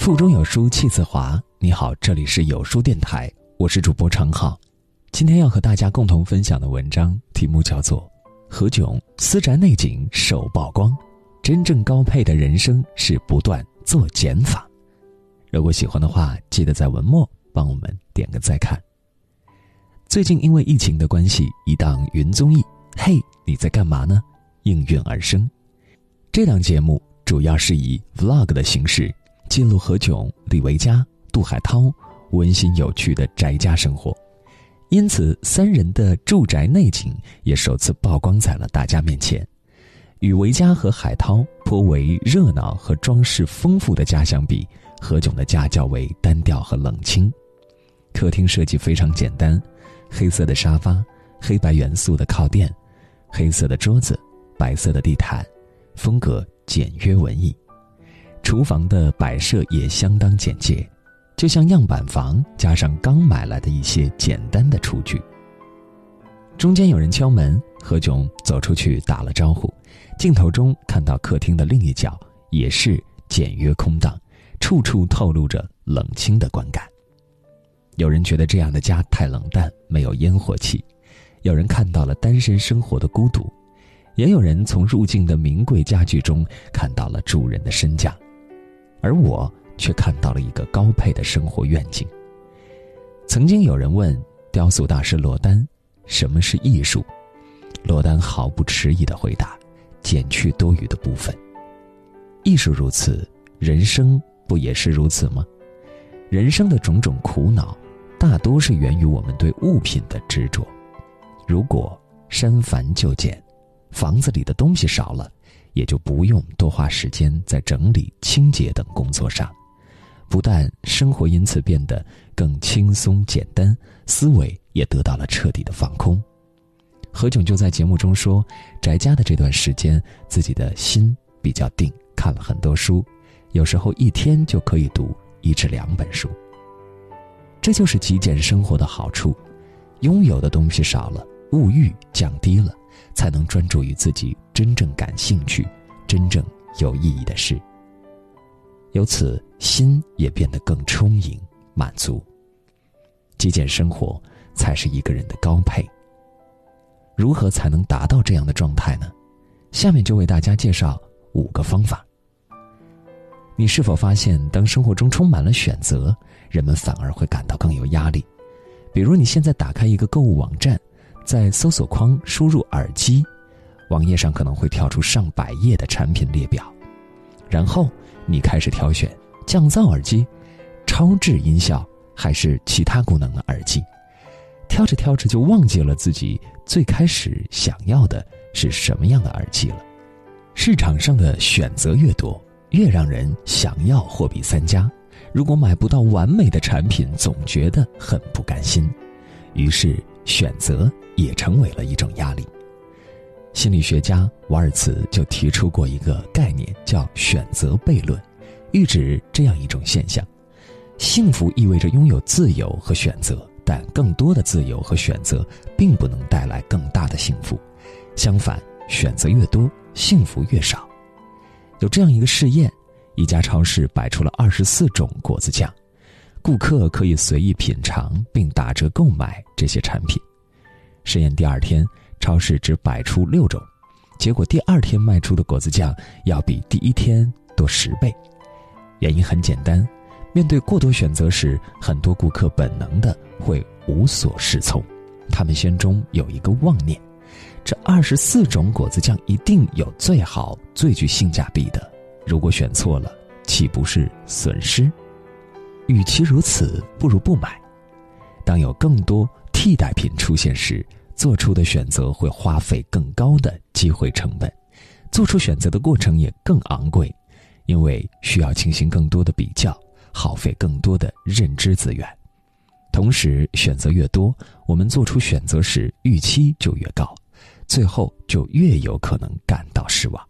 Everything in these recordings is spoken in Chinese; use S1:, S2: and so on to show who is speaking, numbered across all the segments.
S1: 腹中有书气自华。你好，这里是有书电台，我是主播常浩。今天要和大家共同分享的文章题目叫做《何炅私宅内景首曝光》，真正高配的人生是不断做减法。如果喜欢的话，记得在文末帮我们点个再看。最近因为疫情的关系，一档云综艺《嘿，你在干嘛呢》应运而生。这档节目主要是以 vlog 的形式记录何炅、李维嘉、杜海涛温馨有趣的宅家生活，因此三人的住宅内景也首次曝光在了大家面前。与维嘉和海涛颇为热闹和装饰丰富的家相比，何炅的家较为单调和冷清。客厅设计非常简单，黑色的沙发，黑白元素的靠垫，黑色的桌子，白色的地毯。风格简约文艺，厨房的摆设也相当简洁，就像样板房加上刚买来的一些简单的厨具。中间有人敲门，何炅走出去打了招呼，镜头中看到客厅的另一角也是简约空荡，处处透露着冷清的观感。有人觉得这样的家太冷淡，没有烟火气；有人看到了单身生活的孤独。也有人从入境的名贵家具中看到了主人的身价，而我却看到了一个高配的生活愿景。曾经有人问雕塑大师罗丹：“什么是艺术？”罗丹毫不迟疑的回答：“减去多余的部分。”艺术如此，人生不也是如此吗？人生的种种苦恼，大多是源于我们对物品的执着。如果删繁就简。房子里的东西少了，也就不用多花时间在整理、清洁等工作上，不但生活因此变得更轻松简单，思维也得到了彻底的放空。何炅就在节目中说，宅家的这段时间，自己的心比较定，看了很多书，有时候一天就可以读一至两本书。这就是极简生活的好处，拥有的东西少了，物欲降低了。才能专注于自己真正感兴趣、真正有意义的事。由此，心也变得更充盈、满足。极简生活才是一个人的高配。如何才能达到这样的状态呢？下面就为大家介绍五个方法。你是否发现，当生活中充满了选择，人们反而会感到更有压力？比如，你现在打开一个购物网站。在搜索框输入耳机，网页上可能会跳出上百页的产品列表，然后你开始挑选降噪耳机、超智音效还是其他功能的耳机，挑着挑着就忘记了自己最开始想要的是什么样的耳机了。市场上的选择越多，越让人想要货比三家。如果买不到完美的产品，总觉得很不甘心，于是选择。也成为了一种压力。心理学家瓦尔茨就提出过一个概念，叫“选择悖论”，喻指这样一种现象：幸福意味着拥有自由和选择，但更多的自由和选择并不能带来更大的幸福。相反，选择越多，幸福越少。有这样一个试验：一家超市摆出了二十四种果子酱，顾客可以随意品尝并打折购买这些产品。实验第二天，超市只摆出六种，结果第二天卖出的果子酱要比第一天多十倍。原因很简单，面对过多选择时，很多顾客本能的会无所适从，他们心中有一个妄念：这二十四种果子酱一定有最好、最具性价比的，如果选错了，岂不是损失？与其如此，不如不买。当有更多。替代品出现时，做出的选择会花费更高的机会成本，做出选择的过程也更昂贵，因为需要进行更多的比较，耗费更多的认知资源。同时，选择越多，我们做出选择时预期就越高，最后就越有可能感到失望。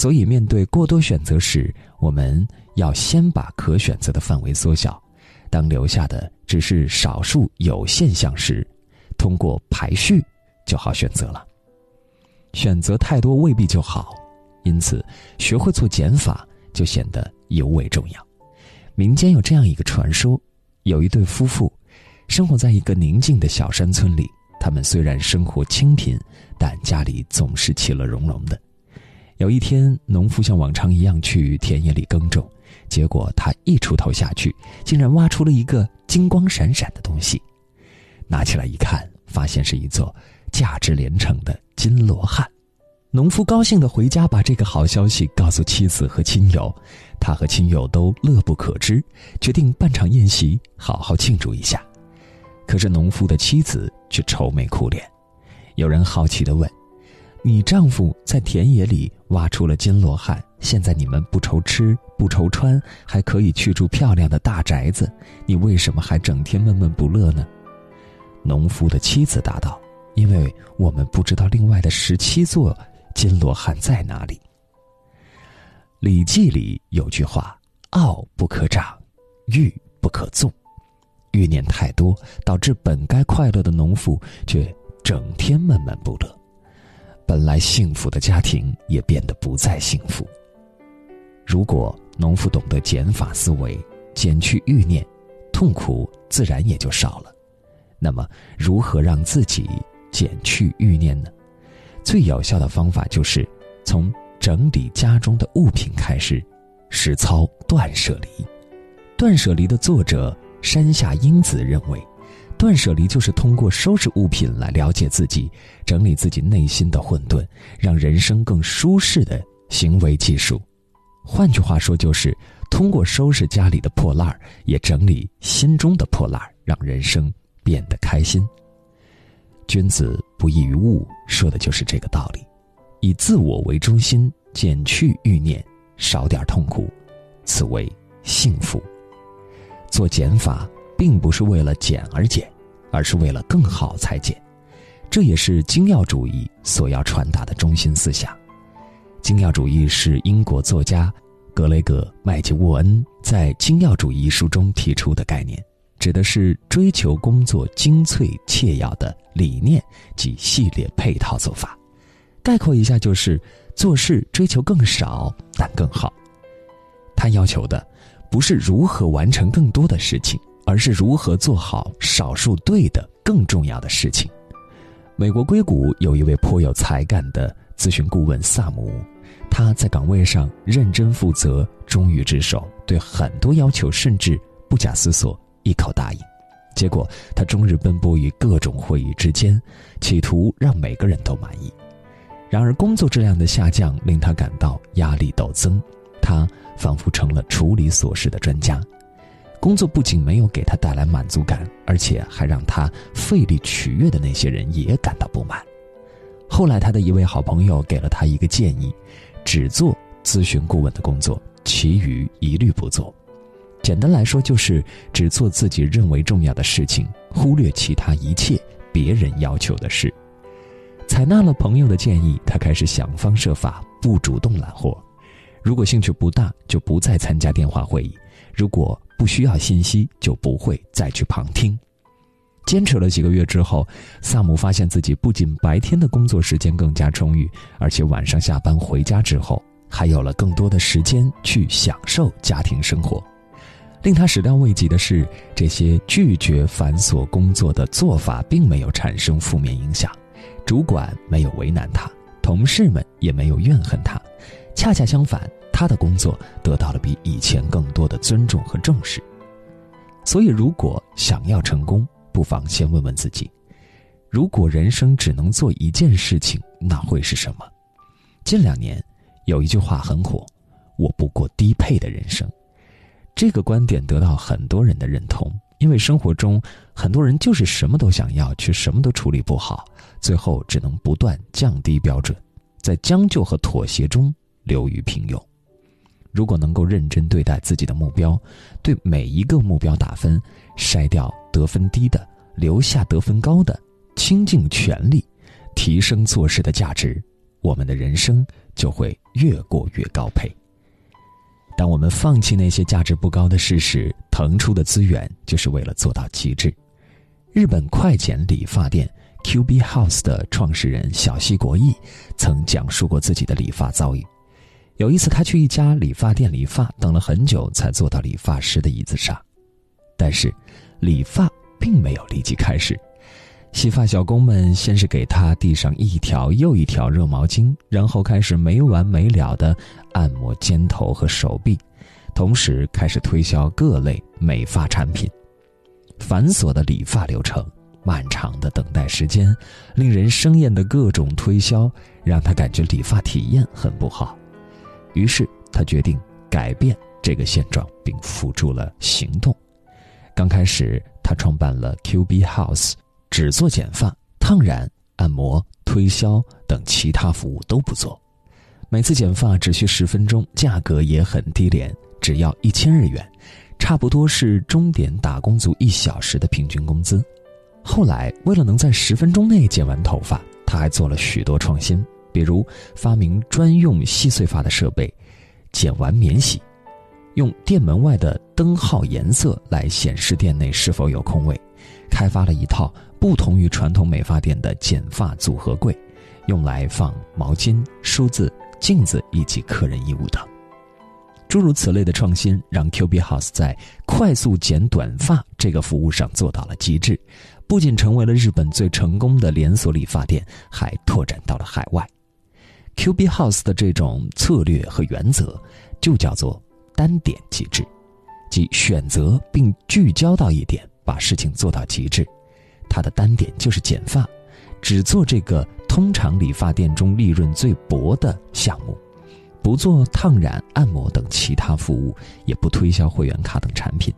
S1: 所以，面对过多选择时，我们要先把可选择的范围缩小。当留下的只是少数有限项时，通过排序就好选择了。选择太多未必就好，因此学会做减法就显得尤为重要。民间有这样一个传说：有一对夫妇，生活在一个宁静的小山村里。他们虽然生活清贫，但家里总是其乐融融的。有一天，农夫像往常一样去田野里耕种，结果他一锄头下去，竟然挖出了一个金光闪闪的东西。拿起来一看，发现是一座价值连城的金罗汉。农夫高兴地回家，把这个好消息告诉妻子和亲友，他和亲友都乐不可支，决定办场宴席，好好庆祝一下。可是农夫的妻子却愁眉苦脸。有人好奇地问：“你丈夫在田野里挖出了金罗汉，现在你们不愁吃不愁穿，还可以去住漂亮的大宅子，你为什么还整天闷闷不乐呢？”农夫的妻子答道：“因为我们不知道另外的十七座。”金罗汉在哪里？《礼记》里有句话：“傲不可长，欲不可纵。”欲念太多，导致本该快乐的农妇却整天闷闷不乐，本来幸福的家庭也变得不再幸福。如果农夫懂得减法思维，减去欲念，痛苦自然也就少了。那么，如何让自己减去欲念呢？最有效的方法就是从整理家中的物品开始，实操断舍离。断舍离的作者山下英子认为，断舍离就是通过收拾物品来了解自己、整理自己内心的混沌，让人生更舒适的行为技术。换句话说，就是通过收拾家里的破烂儿，也整理心中的破烂儿，让人生变得开心。君子不异于物，说的就是这个道理。以自我为中心，减去欲念，少点痛苦，此为幸福。做减法，并不是为了减而减，而是为了更好才减。这也是精要主义所要传达的中心思想。精要主义是英国作家格雷格·麦吉沃恩在《精要主义》一书中提出的概念。指的是追求工作精粹切要的理念及系列配套做法，概括一下就是做事追求更少但更好。他要求的不是如何完成更多的事情，而是如何做好少数对的更重要的事情。美国硅谷有一位颇有才干的咨询顾问萨姆，他在岗位上认真负责、忠于职守，对很多要求甚至不假思索。一口答应，结果他终日奔波于各种会议之间，企图让每个人都满意。然而，工作质量的下降令他感到压力陡增，他仿佛成了处理琐事的专家。工作不仅没有给他带来满足感，而且还让他费力取悦的那些人也感到不满。后来，他的一位好朋友给了他一个建议：只做咨询顾问的工作，其余一律不做。简单来说，就是只做自己认为重要的事情，忽略其他一切别人要求的事。采纳了朋友的建议，他开始想方设法不主动揽活。如果兴趣不大，就不再参加电话会议；如果不需要信息，就不会再去旁听。坚持了几个月之后，萨姆发现自己不仅白天的工作时间更加充裕，而且晚上下班回家之后，还有了更多的时间去享受家庭生活。令他始料未及的是，这些拒绝繁琐工作的做法并没有产生负面影响，主管没有为难他，同事们也没有怨恨他，恰恰相反，他的工作得到了比以前更多的尊重和重视。所以，如果想要成功，不妨先问问自己：如果人生只能做一件事情，那会是什么？近两年，有一句话很火：“我不过低配的人生。”这个观点得到很多人的认同，因为生活中很多人就是什么都想要，却什么都处理不好，最后只能不断降低标准，在将就和妥协中流于平庸。如果能够认真对待自己的目标，对每一个目标打分，筛掉得分低的，留下得分高的，倾尽全力提升做事的价值，我们的人生就会越过越高配。当我们放弃那些价值不高的事时，腾出的资源就是为了做到极致。日本快剪理发店 Q B House 的创始人小西国义曾讲述过自己的理发遭遇。有一次，他去一家理发店理发，等了很久才坐到理发师的椅子上，但是理发并没有立即开始。洗发小工们先是给他递上一条又一条热毛巾，然后开始没完没了的按摩肩头和手臂，同时开始推销各类美发产品。繁琐的理发流程，漫长的等待时间，令人生厌的各种推销，让他感觉理发体验很不好。于是他决定改变这个现状，并付诸了行动。刚开始，他创办了 QB House，只做剪发、烫染、按摩、推销等其他服务都不做。每次剪发只需十分钟，价格也很低廉，只要一千日元，差不多是钟点打工族一小时的平均工资。后来，为了能在十分钟内剪完头发，他还做了许多创新。比如发明专用细碎发的设备，剪完免洗；用店门外的灯号颜色来显示店内是否有空位；开发了一套不同于传统美发店的剪发组合柜，用来放毛巾、梳子、镜子以及客人衣物等。诸如此类的创新，让 QB House 在快速剪短发这个服务上做到了极致，不仅成为了日本最成功的连锁理发店，还拓展到了海外。QB House 的这种策略和原则，就叫做单点机制，即选择并聚焦到一点，把事情做到极致。它的单点就是剪发，只做这个通常理发店中利润最薄的项目，不做烫染、按摩等其他服务，也不推销会员卡等产品。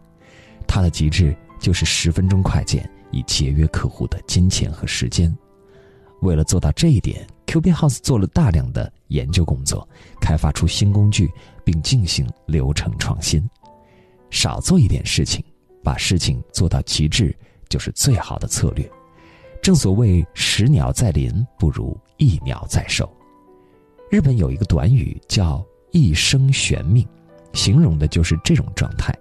S1: 它的极致就是十分钟快剪，以节约客户的金钱和时间。为了做到这一点，QB House 做了大量的研究工作，开发出新工具，并进行流程创新。少做一点事情，把事情做到极致，就是最好的策略。正所谓“十鸟在林，不如一鸟在手”。日本有一个短语叫“一生悬命”，形容的就是这种状态，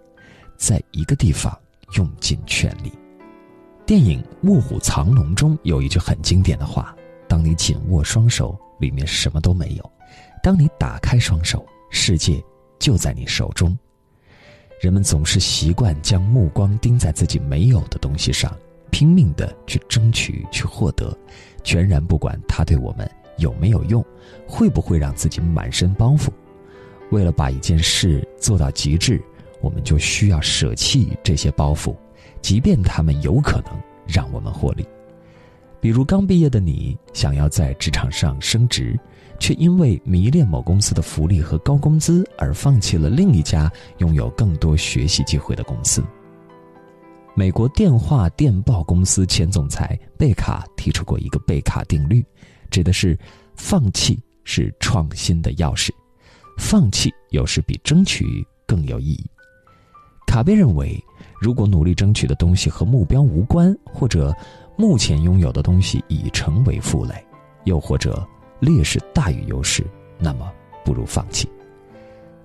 S1: 在一个地方用尽全力。电影《卧虎藏龙》中有一句很经典的话：“当你紧握双手，里面什么都没有；当你打开双手，世界就在你手中。”人们总是习惯将目光盯在自己没有的东西上，拼命的去争取、去获得，全然不管它对我们有没有用，会不会让自己满身包袱。为了把一件事做到极致，我们就需要舍弃这些包袱。即便他们有可能让我们获利，比如刚毕业的你想要在职场上升职，却因为迷恋某公司的福利和高工资而放弃了另一家拥有更多学习机会的公司。美国电话电报公司前总裁贝卡提出过一个贝卡定律，指的是放弃是创新的钥匙，放弃有时比争取更有意义。卡贝认为。如果努力争取的东西和目标无关，或者目前拥有的东西已成为负累，又或者劣势大于优势，那么不如放弃。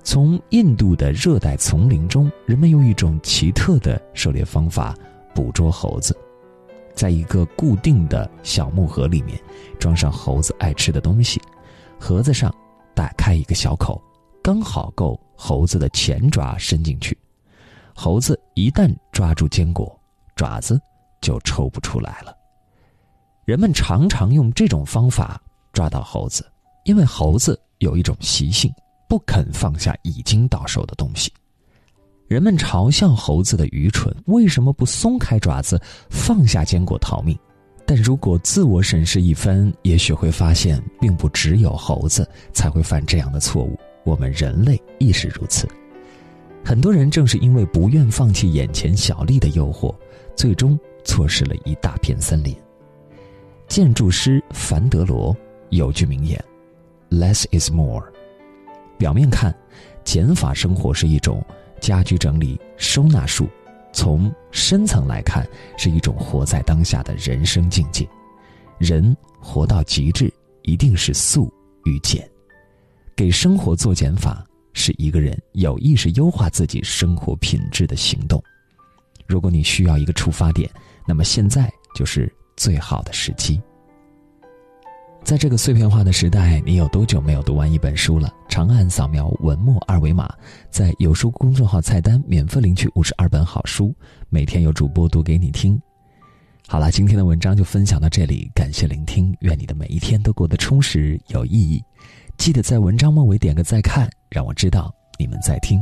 S1: 从印度的热带丛林中，人们用一种奇特的狩猎方法捕捉猴子，在一个固定的小木盒里面装上猴子爱吃的东西，盒子上打开一个小口，刚好够猴子的前爪伸进去。猴子一旦抓住坚果，爪子就抽不出来了。人们常常用这种方法抓到猴子，因为猴子有一种习性，不肯放下已经到手的东西。人们嘲笑猴子的愚蠢，为什么不松开爪子，放下坚果逃命？但如果自我审视一番，也许会发现，并不只有猴子才会犯这样的错误，我们人类亦是如此。很多人正是因为不愿放弃眼前小利的诱惑，最终错失了一大片森林。建筑师凡德罗有句名言：“Less is more。”表面看，减法生活是一种家居整理收纳术；从深层来看，是一种活在当下的人生境界。人活到极致，一定是素与简，给生活做减法。是一个人有意识优化自己生活品质的行动。如果你需要一个出发点，那么现在就是最好的时机。在这个碎片化的时代，你有多久没有读完一本书了？长按扫描文末二维码，在有书公众号菜单免费领取五十二本好书，每天有主播读给你听。好了，今天的文章就分享到这里，感谢聆听，愿你的每一天都过得充实有意义。记得在文章末尾点个再看，让我知道你们在听。